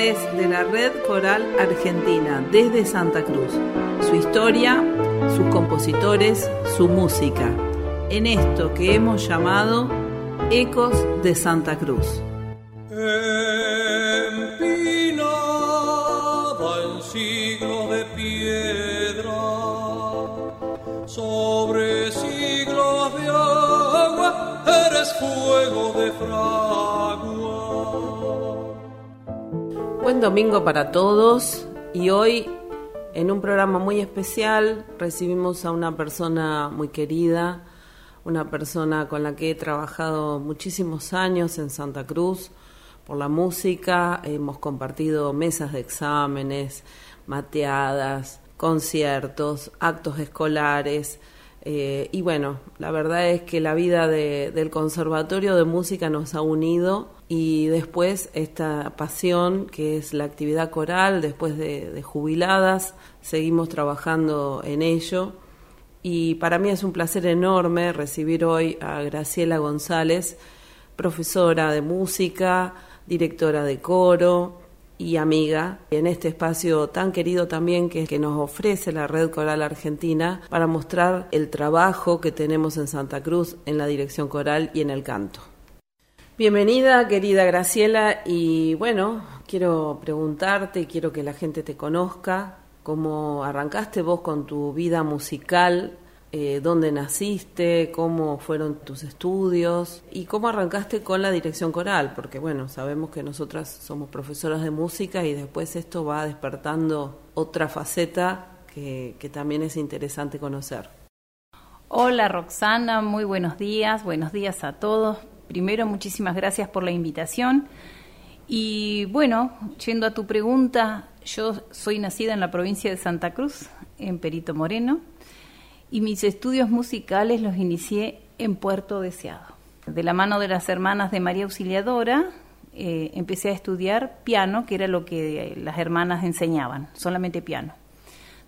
De la Red Coral Argentina desde Santa Cruz. Su historia, sus compositores, su música. En esto que hemos llamado Ecos de Santa Cruz. Domingo para todos y hoy en un programa muy especial recibimos a una persona muy querida, una persona con la que he trabajado muchísimos años en Santa Cruz por la música, hemos compartido mesas de exámenes, mateadas, conciertos, actos escolares, eh, y bueno, la verdad es que la vida del Conservatorio de Música nos ha unido y después esta pasión que es la actividad coral, después de, jubiladas, seguimos trabajando en ello. Y para mí es un placer enorme recibir hoy a Graciela González, profesora de música, directora de coro, y amiga en este espacio tan querido también que, nos ofrece la Red Coral Argentina para mostrar el trabajo que tenemos en Santa Cruz en la dirección coral y en el canto. Bienvenida, querida Graciela, y bueno, quiero preguntarte, quiero que la gente te conozca, cómo arrancaste vos con tu vida musical eh, dónde naciste, cómo fueron tus estudios y cómo arrancaste con la dirección coral, porque bueno, sabemos que nosotras somos profesoras de música y después esto va despertando otra faceta que, que también es interesante conocer. Hola Roxana, muy buenos días, buenos días a todos. Primero, muchísimas gracias por la invitación. Y bueno, yendo a tu pregunta, yo soy nacida en la provincia de Santa Cruz, en Perito Moreno, y mis estudios musicales los inicié en Puerto Deseado. De la mano de las hermanas de María Auxiliadora, eh, empecé a estudiar piano, que era lo que las hermanas enseñaban, solamente piano.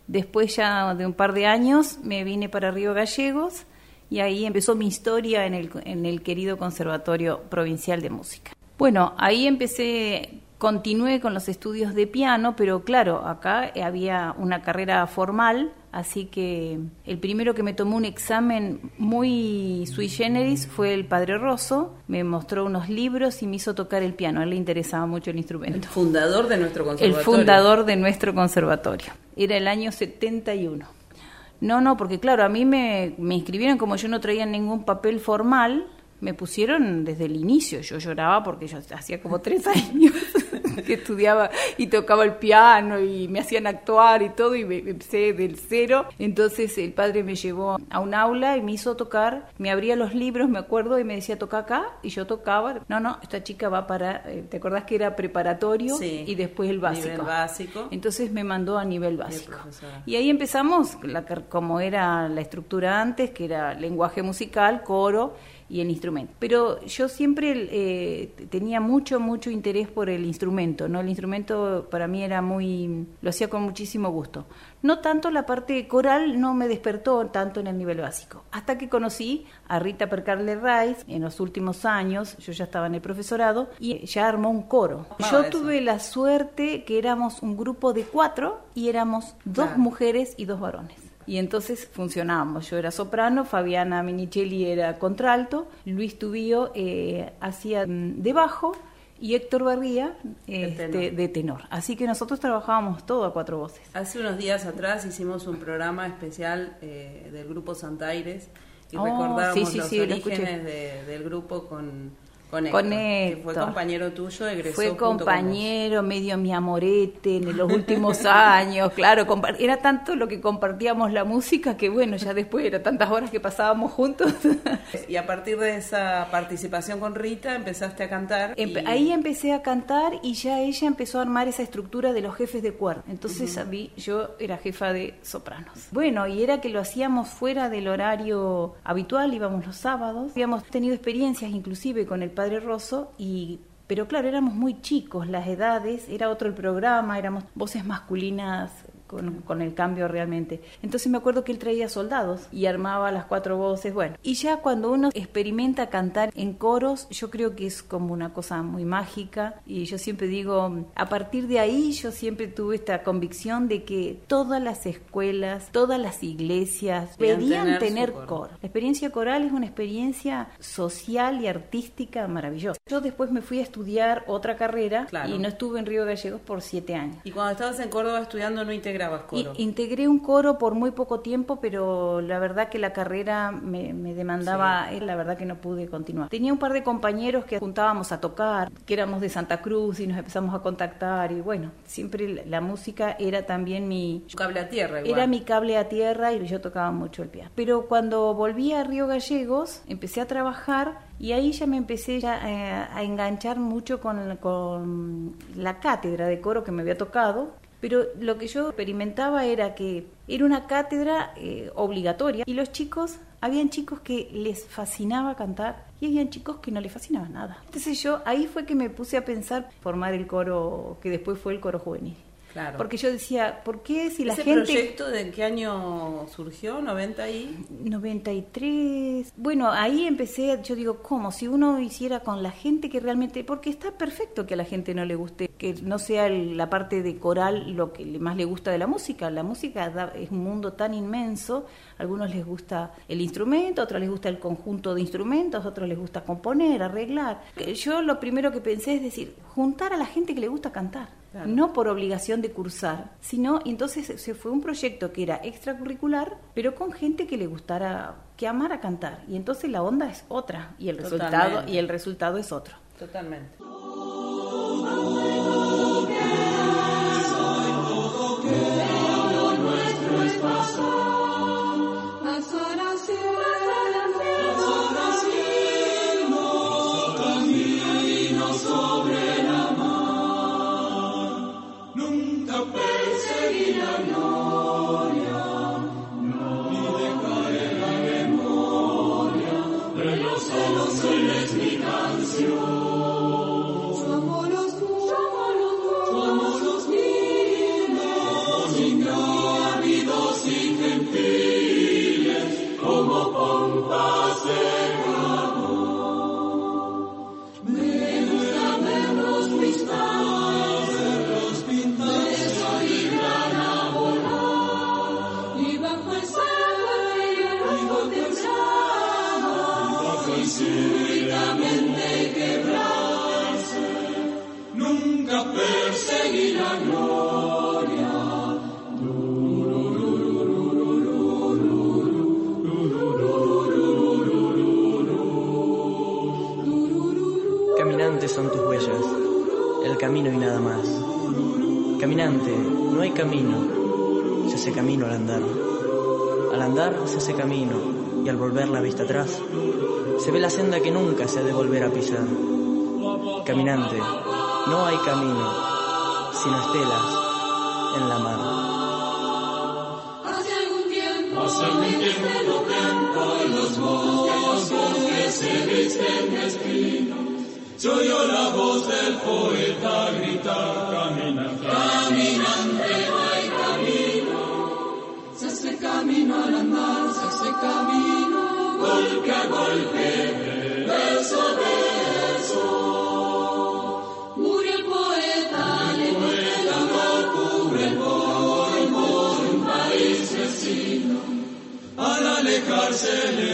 Después ya de un par de años me vine para Río Gallegos y ahí empezó mi historia en el, en el querido Conservatorio Provincial de Música. Bueno, ahí empecé continué con los estudios de piano, pero claro, acá había una carrera formal, así que el primero que me tomó un examen muy sui generis fue el padre Rosso, me mostró unos libros y me hizo tocar el piano, a él le interesaba mucho el instrumento. El fundador de nuestro conservatorio. El fundador de nuestro conservatorio. Era el año 71. No, no, porque claro, a mí me, me inscribieron como yo no traía ningún papel formal, me pusieron desde el inicio. Yo lloraba porque yo hacía como tres años que estudiaba y tocaba el piano y me hacían actuar y todo y me, empecé del cero. Entonces el padre me llevó a un aula y me hizo tocar, me abría los libros, me acuerdo, y me decía toca acá y yo tocaba. No, no, esta chica va para, eh, ¿te acordás que era preparatorio y después el básico? Nivel básico. Entonces me mandó a nivel básico. Y ahí empezamos, la, como era la estructura antes, que era lenguaje musical, coro y el instrumento. Pero yo siempre eh, tenía mucho, mucho interés por el instrumento, ¿no? El instrumento para mí era muy, lo hacía con muchísimo gusto. No tanto la parte coral no me despertó tanto en el nivel básico, hasta que conocí a Rita Percarle Rice en los últimos años, yo ya estaba en el profesorado, y ya armó un coro. yo tuve la suerte que éramos un grupo de cuatro y éramos dos mujeres y dos varones. Y entonces funcionábamos. Yo era soprano, Fabiana Minichelli era contralto, Luis Tubío eh, hacía mm, de bajo y Héctor Barría este, de tenor. Así que nosotros trabajábamos todo a cuatro voces. Hace unos días atrás hicimos un programa especial eh, del grupo Santaires y oh, recordábamos los orígenes del grupo con con fue compañero tuyo, egresó Fue compañero, medio mi amorete en los últimos años, claro, era tanto lo que compartíamos la música que bueno, ya después era tantas horas que pasábamos juntos. y a partir de esa participación con Rita empezaste a cantar. Ahí empecé a cantar y ya ella empezó a armar esa estructura de los jefes de cuerda. Entonces a mí, yo era jefa de sopranos. Bueno, y era que lo hacíamos fuera del horario habitual, íbamos los sábados. Habíamos tenido experiencias inclusive con el Padre Rosso y pero claro, éramos muy chicos, las edades, era otro el programa, éramos voces masculinas con, el cambio realmente. Entonces me acuerdo que él traía soldados y armaba las cuatro voces, bueno. Y ya cuando uno experimenta cantar en coros, yo creo que es como una cosa muy mágica y yo siempre digo, a partir de ahí yo siempre tuve esta convicción de que todas las escuelas, todas las iglesias deberían tener, coro. La experiencia coral es una experiencia social y artística maravillosa. Yo después me fui a estudiar otra carrera y no estuve en Río Gallegos por siete años. ¿Y cuando estabas en Córdoba estudiando no integrabas coro? integré un coro por muy poco tiempo, pero la verdad que la carrera me, demandaba, eh, la verdad que no pude continuar. Tenía un par de compañeros que juntábamos a tocar, que éramos de Santa Cruz y nos empezamos a contactar y bueno, siempre la música era también mi... Cable a tierra. Era mi cable a tierra y yo tocaba mucho el piano. Pero cuando volví a Río Gallegos, empecé a trabajar y ahí ya me empecé ya, eh, a enganchar mucho con, con, la cátedra de coro que me había tocado pero lo que yo experimentaba era que era una cátedra eh, obligatoria y los chicos, habían chicos que les fascinaba cantar y habían chicos que no les fascinaba nada. Entonces yo ahí fue que me puse a pensar formar el coro que después fue el coro juvenil. Porque yo decía, ¿por qué si la gente... ¿Ese proyecto de qué año surgió? ¿90 y...? 93. Bueno, ahí empecé, yo digo, ¿cómo? Si uno hiciera con la gente que realmente... Porque está perfecto que a la gente no le guste, que no sea la parte de coral lo que más le gusta de la música. La música es un mundo tan inmenso. A algunos les gusta el instrumento, a otros les gusta el conjunto de instrumentos, a otros les gusta componer, arreglar. Yo lo primero que pensé es decir, juntar a la gente que le gusta cantar no por obligación de cursar, sino entonces se fue un proyecto que era extracurricular, pero con gente que le gustara, que amara cantar, y entonces la onda es otra y el resultado y el resultado es otro. Totalmente. Se ve la senda que nunca se ha de volver a pisar. Caminante, no hay camino, sino estelas en la mar. Hace algún tiempo, hace algún tiempo, los bosques se visten de espino. Yo oigo la voz del poeta Barcelona.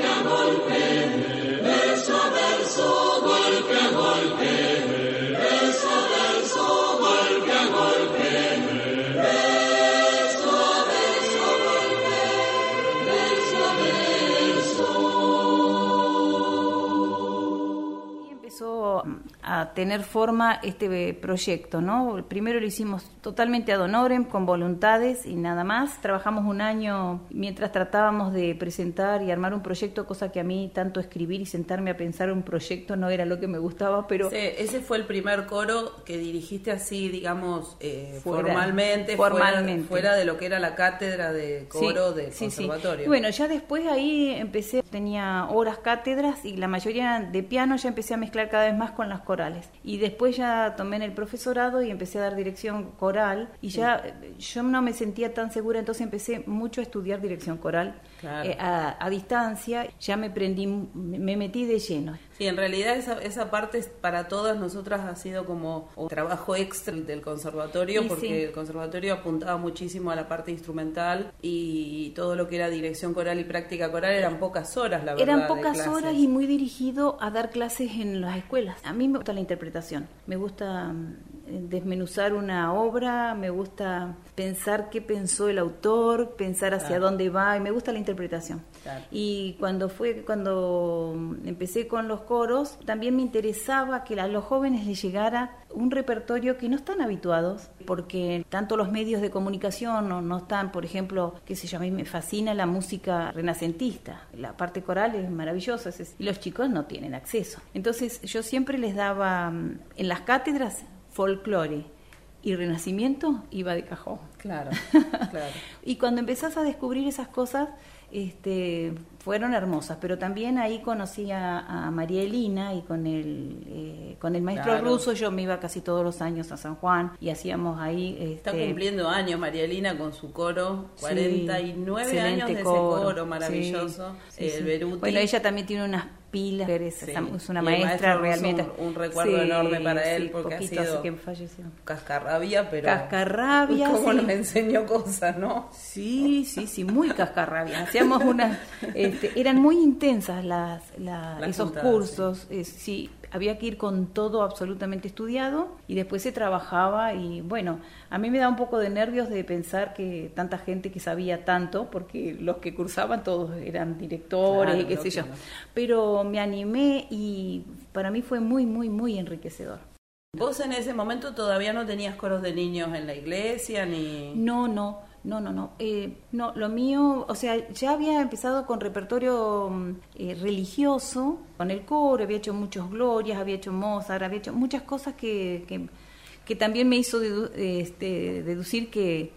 Campo tener forma este proyecto, ¿no? Primero lo hicimos totalmente ad honorem, con voluntades y nada más. Trabajamos un año mientras tratábamos de presentar y armar un proyecto, cosa que a mí tanto escribir y sentarme a pensar un proyecto no era lo que me gustaba, pero... ese fue el primer coro que dirigiste así, digamos, eh, formalmente, formalmente. Fuera, de lo que era la cátedra de coro del conservatorio. bueno, ya después ahí empecé, tenía horas cátedras y la mayoría de piano ya empecé a mezclar cada vez más con las corales. Y después ya tomé en el profesorado y empecé a dar dirección coral. Y ya yo no me sentía tan segura, entonces empecé mucho a estudiar dirección coral eh, a, distancia, ya me prendí, me metí de lleno. Sí, en realidad esa, esa parte para todas nosotras ha sido como un trabajo extra del conservatorio, porque el conservatorio apuntaba muchísimo a la parte instrumental y todo lo que era dirección coral y práctica coral eran pocas horas, la verdad. Eran pocas horas y muy dirigido a dar clases en las escuelas. A mí me gusta la interpretación, me gusta mm, desmenuzar una obra, me gusta pensar qué pensó el autor, pensar hacia dónde va y me gusta la interpretación. Y cuando fue cuando empecé con los coros, también me interesaba que a los jóvenes les llegara un repertorio que no están habituados, porque tanto los medios de comunicación no, no están, por ejemplo, qué sé yo, a mí me fascina la música renacentista, la parte coral es maravillosa, y los chicos no tienen acceso. Entonces yo siempre les daba mm, en las cátedras folclore y renacimiento iba de cajón. Claro, claro. y cuando empezás a descubrir esas cosas, este, fueron hermosas, pero también ahí conocí a, María Elina y con el, eh, con el maestro ruso yo me iba casi todos los años a San Juan y hacíamos ahí... Está este, cumpliendo años María Elina con su coro, 49 años de ese coro maravilloso, el Beruti. Bueno, ella también tiene unas pilas, es, una maestra realmente. Un, recuerdo enorme para él porque ha sido que falleció. cascarrabia, pero cascarrabia, como nos enseñó cosas, ¿no? Sí, sí, sí, muy cascarrabia. Hacíamos unas, este, eran muy intensas las, esos cursos, sí, había que ir con todo absolutamente estudiado y después se trabajaba y bueno, a mí me da un poco de nervios de pensar que tanta gente que sabía tanto, porque los que cursaban todos eran directores y qué sé yo, pero me animé y para mí fue muy, muy, muy enriquecedor. ¿Vos en ese momento todavía no tenías coros de niños en la iglesia ni...? No, no, no, no, no. Eh, no, lo mío, o sea, ya había empezado con repertorio mm, eh, religioso, con el coro, había hecho muchos glorias, había hecho Mozart, había hecho muchas cosas que, que, también me hizo este, deducir que,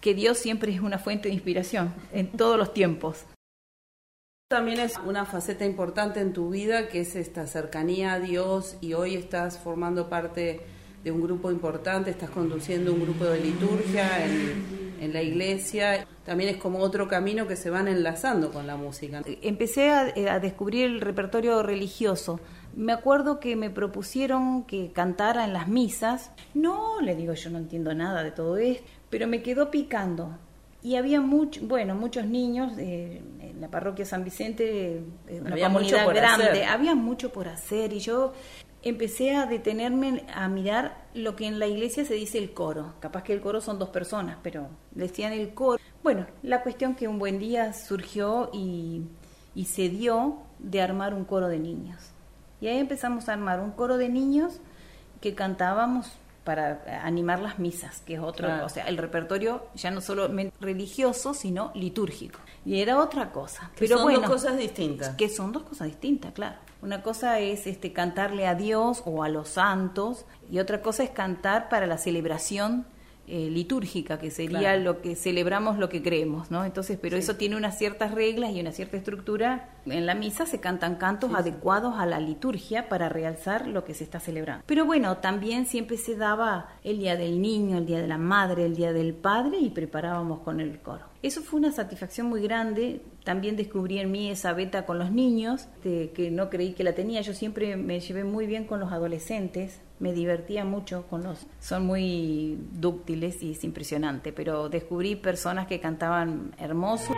que Dios siempre es una fuente de inspiración en todos los tiempos. También es una faceta importante en tu vida que es esta cercanía a Dios y hoy estás formando parte de un grupo importante, estás conduciendo un grupo de liturgia en, en la iglesia. También es como otro camino que se van enlazando con la música. Empecé a, eh, a descubrir el repertorio religioso. Me acuerdo que me propusieron que cantara en las misas. No, le digo, yo no entiendo nada de todo esto, pero me quedó picando. Y había mucho, bueno, muchos niños eh, en la parroquia San Vicente, eh, una comunidad grande, había mucho por hacer y yo empecé a detenerme a mirar lo que en la iglesia se dice el coro. Capaz que el coro son dos personas, pero decían el coro. Bueno, la cuestión que un buen día surgió y, y se dio de armar un coro de niños. Y ahí empezamos a armar un coro de niños que cantábamos para animar las misas, que es otro, o sea, el repertorio ya no solo religioso, sino litúrgico. Y era otra cosa. Que Pero son dos cosas distintas. Que son dos cosas distintas, claro. Una cosa es este cantarle a Dios o a los santos y otra cosa es cantar para la celebración eh, litúrgica, que sería lo que celebramos lo que creemos, ¿no? Entonces, pero eso tiene unas ciertas reglas y una cierta estructura. En la misa se cantan cantos adecuados a la liturgia para realzar lo que se está celebrando. Pero bueno, también siempre se daba el día del niño, el día de la madre, el día del padre y preparábamos con el coro. Eso fue una satisfacción muy grande. También descubrí en mí esa beta con los niños, que no creí que la tenía. Yo siempre me llevé muy bien con los adolescentes, me divertía mucho con los... Son muy dúctiles y es impresionante, pero descubrí personas que cantaban hermoso.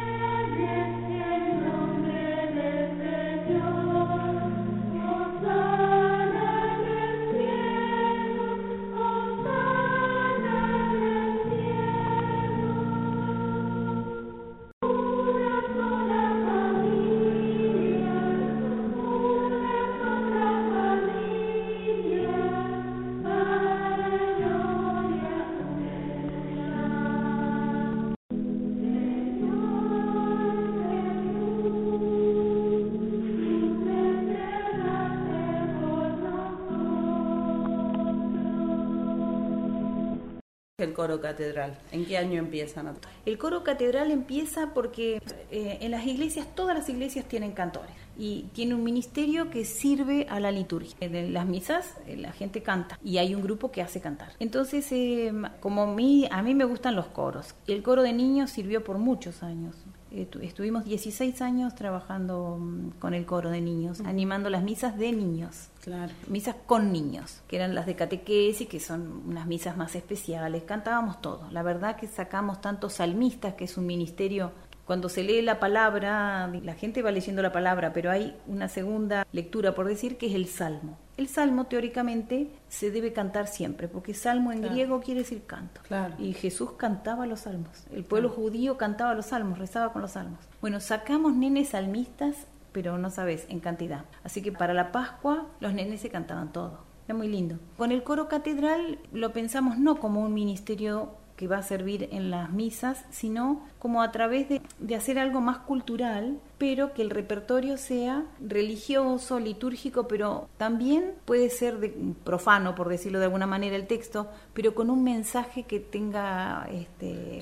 Coro catedral? ¿En qué año empiezan? El coro catedral empieza porque eh, en las iglesias, todas las iglesias tienen cantores y tiene un ministerio que sirve a la liturgia. En las misas eh, la gente canta y hay un grupo que hace cantar. Entonces, eh, como a mí, a mí me gustan los coros, el coro de niños sirvió por muchos años. Estuvimos 16 años trabajando mm, con el coro de niños, animando las misas de niños. Claro. Misas con niños, que eran las de catequesis, que son unas misas más especiales. Cantábamos todo. La verdad que sacamos tantos salmistas, que es un ministerio cuando se lee la palabra, la gente va leyendo la palabra, pero hay una segunda lectura, por decir, que es el salmo. El salmo teóricamente se debe cantar siempre, porque salmo en griego quiere decir canto. Y Jesús cantaba los salmos. El pueblo judío cantaba los salmos, rezaba con los salmos. Bueno, sacamos nenes salmistas, pero no sabes, en cantidad. Así que para la Pascua los nenes se cantaban todo. Era muy lindo. Con el coro catedral lo pensamos no como un ministerio que va a servir en las misas, sino como a través de, hacer algo más cultural, pero que el repertorio sea religioso, litúrgico, pero también puede ser de, profano, por decirlo de alguna manera, el texto, pero con un mensaje que tenga este,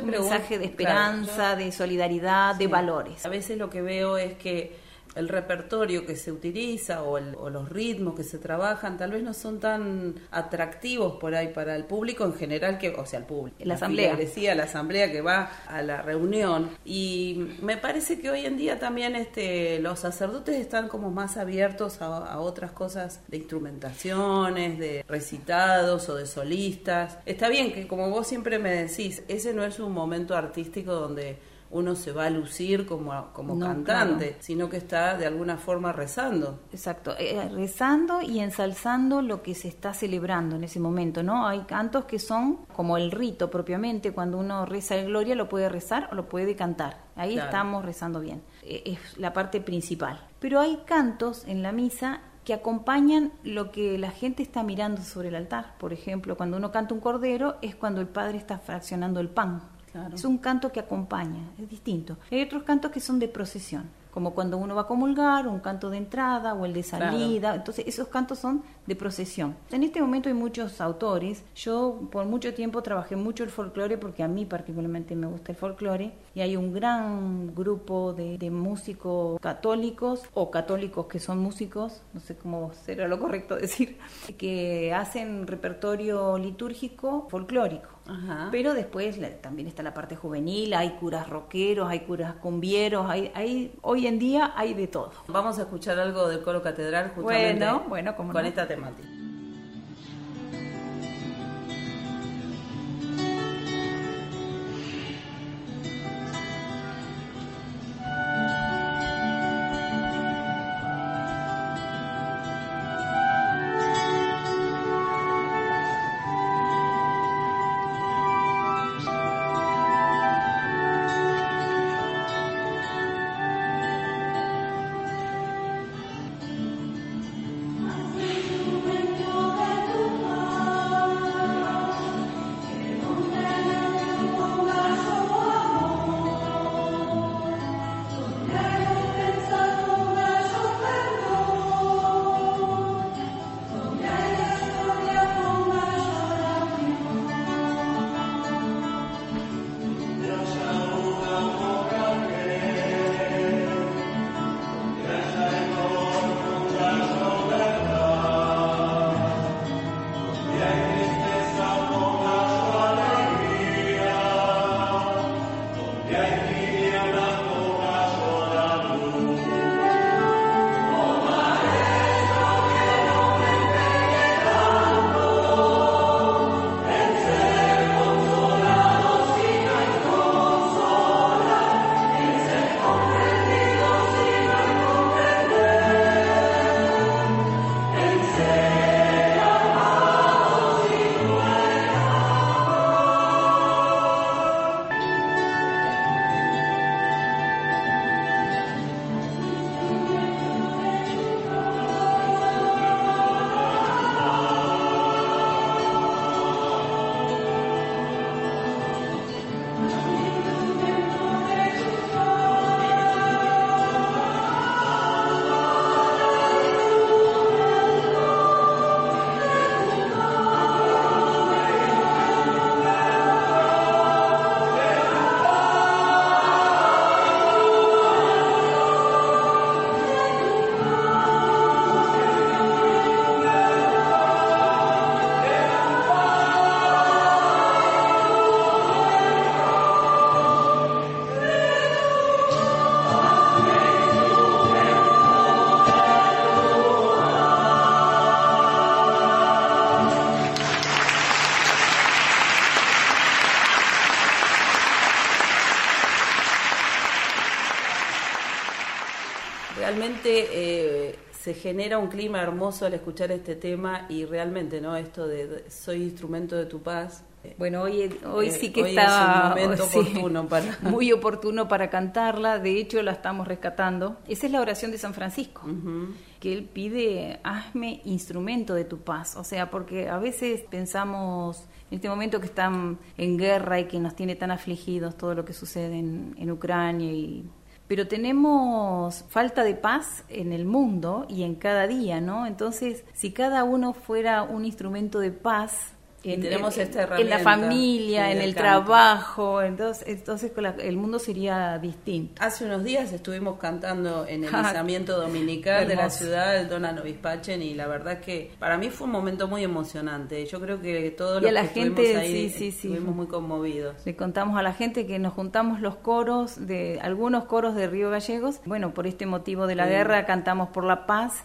un mensaje de esperanza, de solidaridad, de valores. A veces lo que veo es que el repertorio que se utiliza o, los ritmos que se trabajan tal vez no son tan atractivos por ahí para el público en general, que o sea, el público. La, asamblea. Decía, la asamblea que va a la reunión. Y me parece que hoy en día también este, los sacerdotes están como más abiertos a, otras cosas de instrumentaciones, de recitados o de solistas. Está bien que como vos siempre me decís, ese no es un momento artístico donde uno se va a lucir como, como cantante, sino que está de alguna forma rezando. Exacto, eh, rezando y ensalzando lo que se está celebrando en ese momento, ¿no? Hay cantos que son como el rito propiamente, cuando uno reza el gloria lo puede rezar o lo puede cantar. Ahí estamos rezando bien. Eh, es la parte principal. Pero hay cantos en la misa que acompañan lo que la gente está mirando sobre el altar. Por ejemplo, cuando uno canta un cordero es cuando el padre está fraccionando el pan es un canto que acompaña, es distinto. Hay otros cantos que son de procesión como cuando uno va a comulgar, un canto de entrada o el de salida. Entonces, esos cantos son de procesión. En este momento hay muchos autores. Yo por mucho tiempo trabajé mucho el folclore porque a mí particularmente me gusta el folclore y hay un gran grupo de, músicos católicos o católicos que son músicos, no sé cómo será lo correcto decir, que hacen repertorio litúrgico folclórico. Pero después también está la parte juvenil, hay curas rockeros, hay curas cumbieros, hay, hay hoy en día hay de todo. Vamos a escuchar algo del coro catedral justamente bueno, bueno, con esta temática. Realmente eh, se genera un clima hermoso al escuchar este tema y realmente, ¿no? Esto de soy instrumento de tu paz. Bueno, hoy, hoy sí que está oportuno para... muy oportuno para cantarla. De hecho, la estamos rescatando. Esa es la oración de San Francisco, que él pide, hazme instrumento de tu paz. O sea, porque a veces pensamos en este momento que están en guerra y que nos tiene tan afligidos todo lo que sucede en, en Ucrania y pero tenemos falta de paz en el mundo y en cada día, ¿no? Entonces, si cada uno fuera un instrumento de paz, en, tenemos esta en la familia, en el, trabajo, entonces, entonces el mundo sería distinto. Hace unos días estuvimos cantando en el lanzamiento dominical de la ciudad, el Dona Novispachen, y la verdad que para mí fue un momento muy emocionante. Yo creo que todos los la que gente, estuvimos ahí sí, sí, estuvimos muy conmovidos. Le contamos a la gente que nos juntamos los coros de algunos coros de Río Gallegos. Bueno, por este motivo de la guerra cantamos por la paz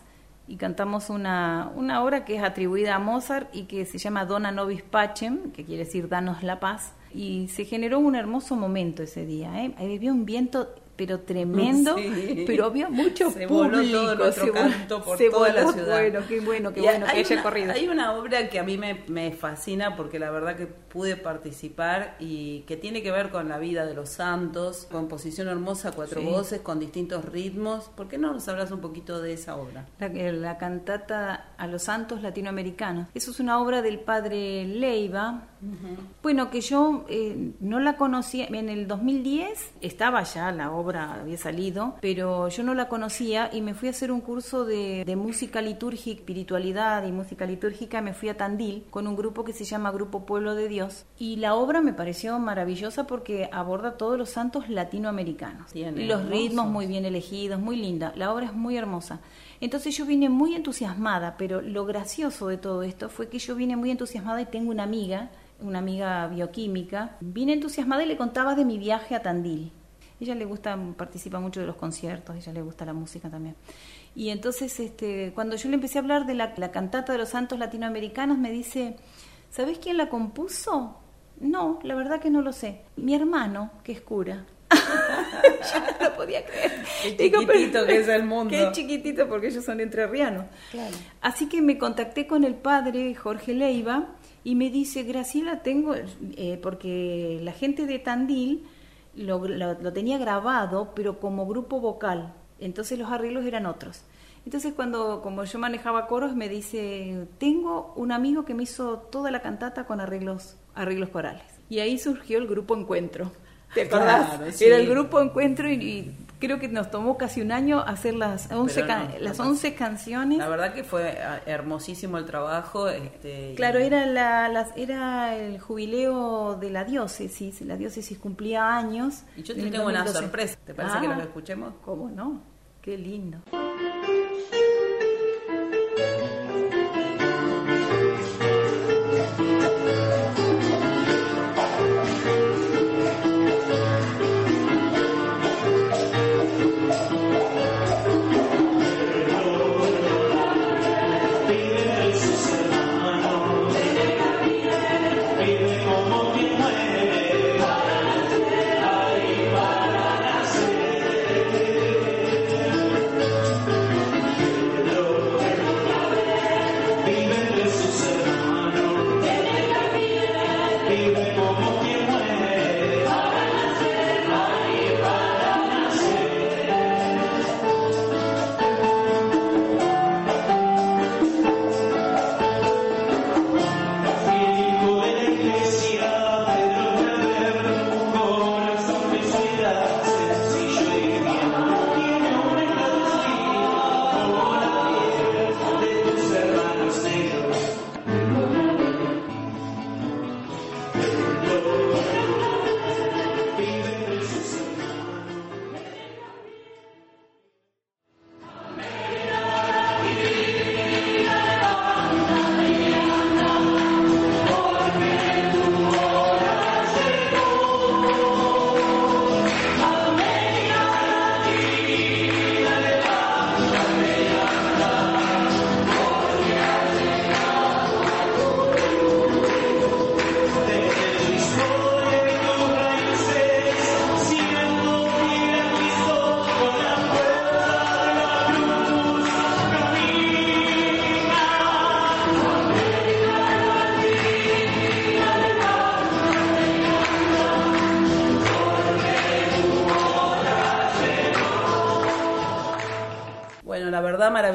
y cantamos una, una obra que es atribuida a Mozart y que se llama Dona Nobis Pacem, que quiere decir Danos la paz. Y se generó un hermoso momento ese día. ¿eh? Había un viento pero tremendo, pero había mucho se público. Voló todo se canto por se toda voló, la ciudad. Bueno, qué bueno, qué bueno que haya corrido. Hay una obra que a mí me, me, fascina porque la verdad que pude participar y que tiene que ver con la vida de los santos, composición hermosa, cuatro sí. voces, con distintos ritmos. ¿Por qué no nos hablas un poquito de esa obra? La, la cantata a los santos latinoamericanos. Eso es una obra del padre Leiva. Uh -huh. Bueno, que yo eh, no la conocía. En el 2010 estaba ya la obra había salido, pero yo no la conocía y me fui a hacer un curso de, de, música litúrgica, espiritualidad y música litúrgica. Me fui a Tandil con un grupo que se llama Grupo Pueblo de Dios y la obra me pareció maravillosa porque aborda todos los santos latinoamericanos. Tiene los hermosos. ritmos muy bien elegidos, muy linda. La obra es muy hermosa. Entonces yo vine muy entusiasmada, pero lo gracioso de todo esto fue que yo vine muy entusiasmada y tengo una amiga una amiga bioquímica, vine entusiasmada y le contaba de mi viaje a Tandil ella le gusta, participa mucho de los conciertos, ella le gusta la música también. Y entonces, este, cuando yo le empecé a hablar de la, la cantata de los santos latinoamericanos, me dice, ¿sabes quién la compuso? No, la verdad que no lo sé. Mi hermano, que es cura. Yo no lo podía creer. Qué chiquitito Digo, que es el mundo. Qué chiquitito porque ellos son entrerrianos. Claro. Así que me contacté con el padre Jorge Leiva y me dice, Graciela, tengo, eh, porque la gente de Tandil lo, lo, lo, tenía grabado, pero como grupo vocal. Entonces los arreglos eran otros. Entonces cuando, como yo manejaba coros, me dice, tengo un amigo que me hizo toda la cantata con arreglos, arreglos corales. Y ahí surgió el grupo Encuentro. ¿Te acordás? Claro, sí. Era el grupo Encuentro y, y, creo que nos tomó casi un año hacer las 11, no, can las 11 canciones. La verdad que fue ah, hermosísimo el trabajo. Este, claro, y... era, la, las, era el jubileo de la diócesis. La diócesis cumplía años. Y yo te tengo una sorpresa. ¿Te parece ah, que lo escuchemos? ¿Cómo no? Qué lindo.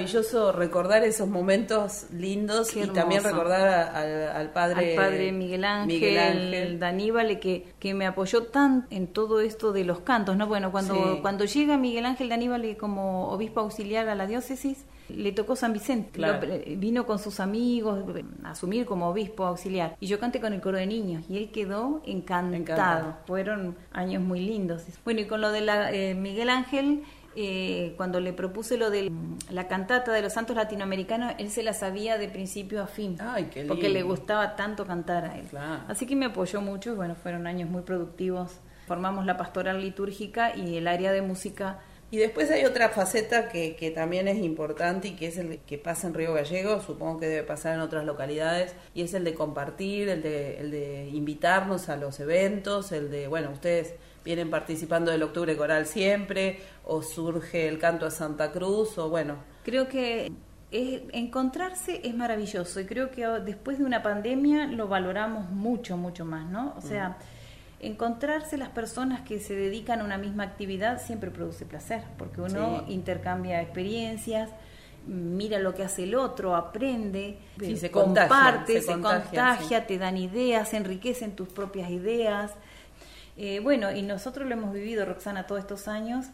Maravilloso recordar esos momentos lindos y también recordar al padre, al padre Miguel Ángel, Daníbal, que, que me apoyó tan en todo esto de los cantos, ¿no? Bueno, cuando, cuando llega Miguel Ángel Daníbal como obispo auxiliar a la diócesis, le tocó San Vicente, vino con sus amigos a asumir como obispo auxiliar. Y yo canté con el coro de niños y él quedó encantado. Fueron años muy lindos. Bueno, y con lo de la, eh, Miguel Ángel, eh, cuando le propuse lo de la cantata de los santos latinoamericanos, él se la sabía de principio a fin. Porque le gustaba tanto cantar a él. Así que me apoyó mucho y bueno, fueron años muy productivos. Formamos la pastoral litúrgica y el área de música y después hay otra faceta que, que, también es importante y que es el que pasa en Río Gallego, supongo que debe pasar en otras localidades, y es el de compartir, el de, el de invitarnos a los eventos, el de, bueno, ustedes vienen participando del Octubre Coral siempre, o surge el canto a Santa Cruz, o bueno. Creo que encontrarse es maravilloso y creo que después de una pandemia lo valoramos mucho, mucho más, ¿no? O sea... Mm encontrarse las personas que se dedican a una misma actividad siempre produce placer, porque uno intercambia experiencias, mira lo que hace el otro, aprende, se comparte, se, contagia, te dan ideas, enriquecen tus propias ideas. Eh, bueno, y nosotros lo hemos vivido, Roxana, todos estos años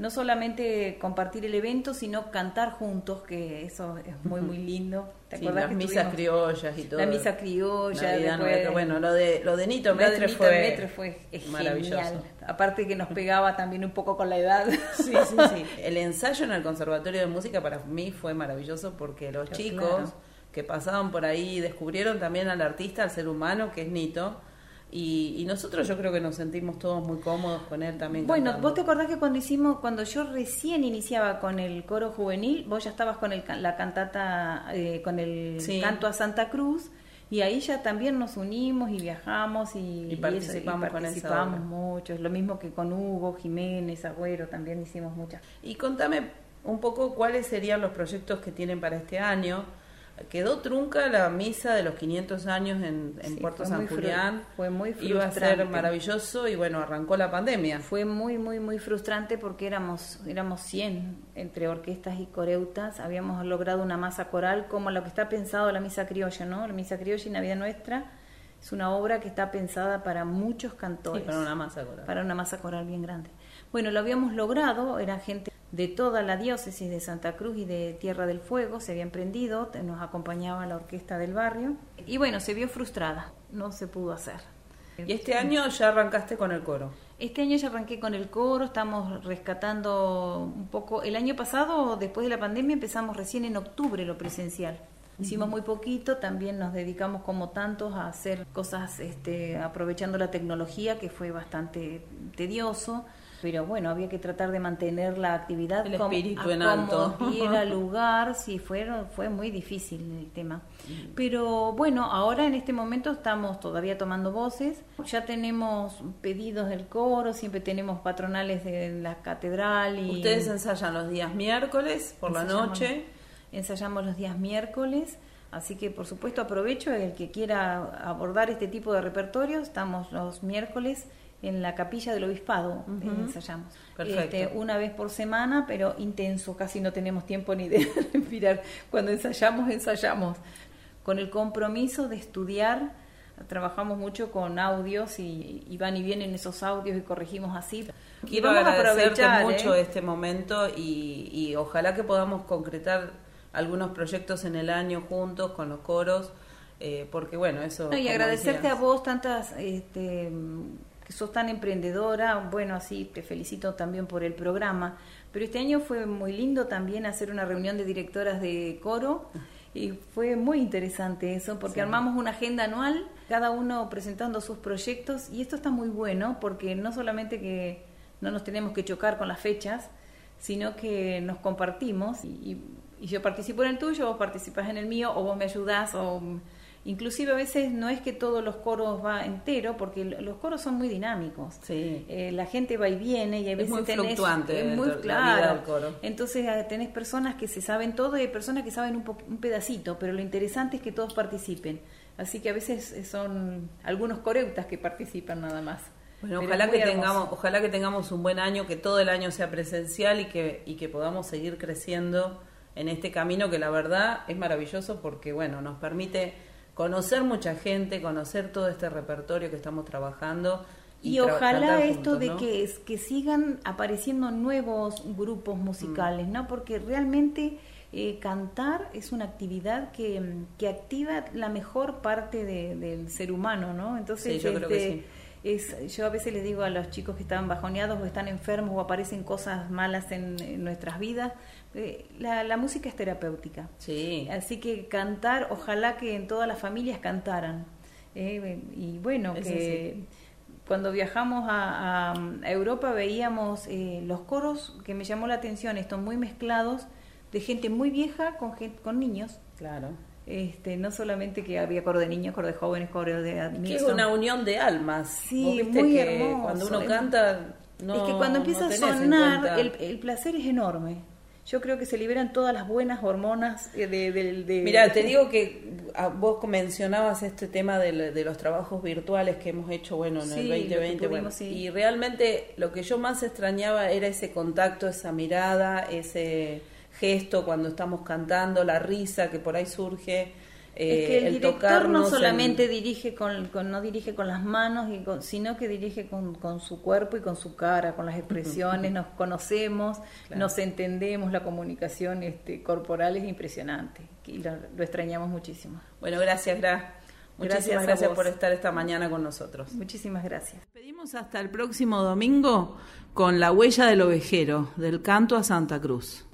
no solamente compartir el evento, sino cantar juntos, que eso es muy, muy lindo. ¿Te las misas criollas y todo. La misa criolla. bueno, lo de, lo de Nito Metre fue, fue maravilloso. Aparte que nos pegaba también un poco con la edad. Sí, sí, sí. El ensayo en el Conservatorio de Música para mí fue maravilloso porque los chicos que pasaban por ahí descubrieron también al artista, al ser humano, que es Nito y, nosotros yo creo que nos sentimos todos muy cómodos con él también. Bueno, vos te acordás que cuando hicimos, cuando yo recién iniciaba con el coro juvenil, vos ya estabas con el, la cantata, eh, con el canto a Santa Cruz, y ahí ya también nos unimos y viajamos y, participamos, con participamos mucho. Es lo mismo que con Hugo, Jiménez, Agüero, también hicimos muchas. Y contame un poco cuáles serían los proyectos que tienen para este año quedó trunca la misa de los 500 años en, Puerto San Julián. Fue muy frustrante. Iba a ser maravilloso y bueno, arrancó la pandemia. Fue muy, muy, muy frustrante porque éramos, éramos 100 entre orquestas y coreutas. Habíamos logrado una masa coral como lo que está pensado la misa criolla, ¿no? La misa criolla y Navidad Nuestra es una obra que está pensada para muchos cantores. para una masa coral. Para una masa coral bien grande. Bueno, lo habíamos logrado, era gente de toda la diócesis de Santa Cruz y de Tierra del Fuego, se había emprendido, nos acompañaba la orquesta del barrio y bueno, se vio frustrada, no se pudo hacer. ¿Y este año ya arrancaste con el coro? Este año ya arranqué con el coro, estamos rescatando un poco. El año pasado, después de la pandemia, empezamos recién en octubre lo presencial. Hicimos muy poquito, también nos dedicamos como tantos a hacer cosas este, aprovechando la tecnología, que fue bastante tedioso pero bueno, había que tratar de mantener la actividad el espíritu en alto. y el lugar, sí, fueron, fue muy difícil el tema. Pero bueno, ahora en este momento estamos todavía tomando voces, ya tenemos pedidos del coro, siempre tenemos patronales de la catedral. y Ustedes ensayan los días miércoles por la noche. Ensayamos los días miércoles. Así que por supuesto aprovecho el que quiera abordar este tipo de repertorio, estamos los miércoles en la capilla del obispado ensayamos. Este, una vez por semana, pero intenso, casi no tenemos tiempo ni de respirar. Cuando ensayamos, ensayamos. Con el compromiso de estudiar, trabajamos mucho con audios y, van y vienen esos audios y corregimos así. Quiero vamos a aprovechar mucho ¿eh? este momento y, ojalá que podamos concretar algunos proyectos en el año juntos con los coros. Eh, porque bueno, eso... y agradecerte a vos tantas este, sos tan emprendedora, bueno, así te felicito también por el programa, pero este año fue muy lindo también hacer una reunión de directoras de coro y fue muy interesante eso, porque armamos una agenda anual, cada uno presentando sus proyectos y esto está muy bueno porque no solamente que no nos tenemos que chocar con las fechas, sino que nos compartimos y, y yo participo en el tuyo, vos participás en el mío o vos me ayudás o Inclusive a veces no es que todos los coros va entero, porque los coros son muy dinámicos. Sí. Eh, la gente va y viene y a veces es muy tenés, fluctuante es muy claro. Entonces ah, tenés personas que se saben todo y hay personas que saben un, un pedacito, pero lo interesante es que todos participen. Así que a veces son algunos coreutas que participan nada más. Bueno, ojalá que tengamos, ojalá que tengamos un buen año, que todo el año sea presencial y que, y que podamos seguir creciendo en este camino que la verdad es maravilloso porque bueno, nos permite conocer mucha gente, conocer todo este repertorio que estamos trabajando. Y, ojalá esto de que, que sigan apareciendo nuevos grupos musicales, mm. ¿no? Porque realmente eh, cantar es una actividad que, que, activa la mejor parte del ser humano, ¿no? Entonces, yo creo que este, sí es, yo a veces les digo a los chicos que están bajoneados o están enfermos o aparecen cosas malas en, nuestras vidas, eh, la, música es terapéutica. Sí. Así que cantar, ojalá que en todas las familias cantaran. Eh, y bueno, que cuando viajamos a, Europa veíamos eh, los coros que me llamó la atención, estos muy mezclados de gente muy vieja con, con niños. Claro. Este, no solamente que había coro de niños, coro de jóvenes, coro de admisión. es una unión de almas. Sí, muy hermoso. Cuando uno canta, no, Es que cuando empieza a sonar, el, placer es enorme. Yo creo que se liberan todas las buenas hormonas de... de, Mira, te digo que vos mencionabas este tema de, los trabajos virtuales que hemos hecho, bueno, en el 2020. Y realmente lo que yo más extrañaba era ese contacto, esa mirada, ese gesto cuando estamos cantando, la risa que por ahí surge. es que el, eh, director no solamente dirige con, no dirige con las manos, y sino que dirige con, con, su cuerpo y con su cara, con las expresiones, nos conocemos, nos entendemos, la comunicación este, corporal es impresionante y lo, extrañamos muchísimo. Bueno, gracias, Gra. Muchísimas gracias, por estar esta mañana con nosotros. Muchísimas gracias. Pedimos hasta el próximo domingo con La huella del ovejero, del canto a Santa Cruz.